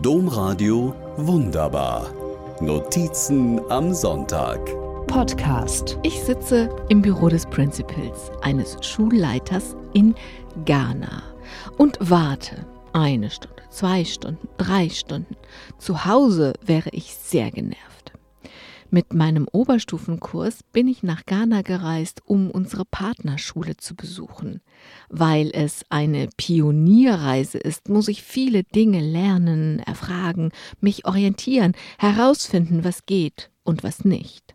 Domradio Wunderbar. Notizen am Sonntag. Podcast. Ich sitze im Büro des Principals, eines Schulleiters in Ghana und warte. Eine Stunde, zwei Stunden, drei Stunden. Zu Hause wäre ich sehr genervt. Mit meinem Oberstufenkurs bin ich nach Ghana gereist, um unsere Partnerschule zu besuchen. Weil es eine Pionierreise ist, muss ich viele Dinge lernen, erfragen, mich orientieren, herausfinden, was geht und was nicht.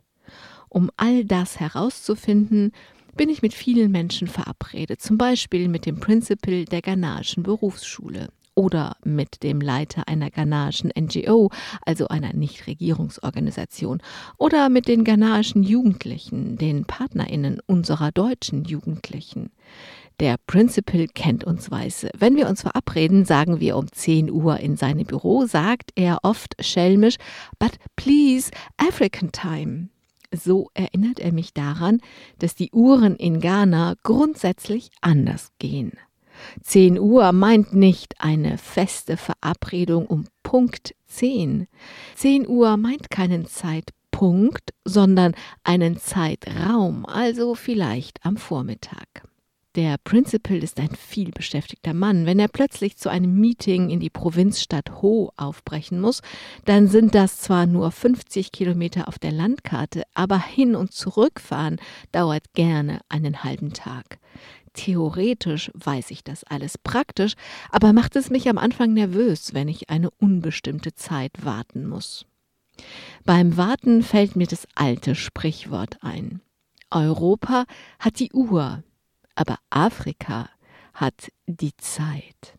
Um all das herauszufinden, bin ich mit vielen Menschen verabredet, zum Beispiel mit dem Principal der ghanaischen Berufsschule oder mit dem Leiter einer ghanaischen NGO, also einer Nichtregierungsorganisation, oder mit den ghanaischen Jugendlichen, den Partnerinnen unserer deutschen Jugendlichen. Der Principal kennt uns Weiße. Wenn wir uns verabreden, sagen wir um 10 Uhr in seinem Büro, sagt er oft schelmisch, but please, African time. So erinnert er mich daran, dass die Uhren in Ghana grundsätzlich anders gehen. 10 Uhr meint nicht eine feste Verabredung um Punkt 10. 10 Uhr meint keinen Zeitpunkt, sondern einen Zeitraum, also vielleicht am Vormittag. Der Principal ist ein vielbeschäftigter Mann. Wenn er plötzlich zu einem Meeting in die Provinzstadt Ho aufbrechen muss, dann sind das zwar nur 50 Kilometer auf der Landkarte, aber hin und zurückfahren dauert gerne einen halben Tag. Theoretisch weiß ich das alles praktisch, aber macht es mich am Anfang nervös, wenn ich eine unbestimmte Zeit warten muss. Beim Warten fällt mir das alte Sprichwort ein. Europa hat die Uhr, aber Afrika hat die Zeit.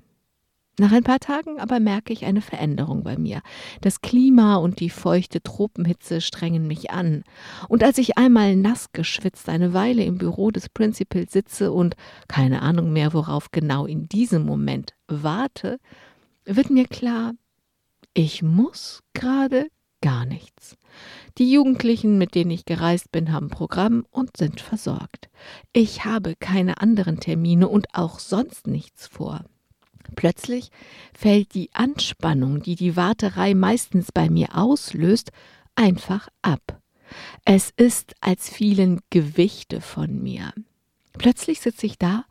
Nach ein paar Tagen aber merke ich eine Veränderung bei mir. Das Klima und die feuchte Tropenhitze strengen mich an. Und als ich einmal nass geschwitzt eine Weile im Büro des Principals sitze und keine Ahnung mehr, worauf genau in diesem Moment warte, wird mir klar, ich muss gerade gar nichts. Die Jugendlichen, mit denen ich gereist bin, haben Programm und sind versorgt. Ich habe keine anderen Termine und auch sonst nichts vor. Plötzlich fällt die Anspannung, die die Warterei meistens bei mir auslöst, einfach ab. Es ist, als fielen Gewichte von mir. Plötzlich sitze ich da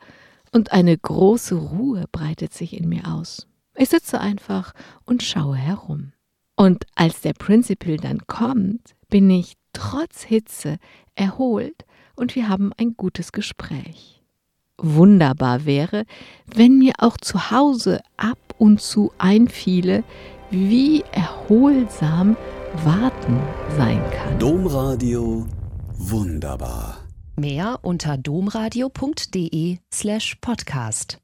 und eine große Ruhe breitet sich in mir aus. Ich sitze einfach und schaue herum. Und als der Principal dann kommt, bin ich trotz Hitze erholt und wir haben ein gutes Gespräch wunderbar wäre, wenn mir auch zu Hause ab und zu einfiele, wie erholsam Warten sein kann. Domradio wunderbar. Mehr unter domradio.de slash podcast.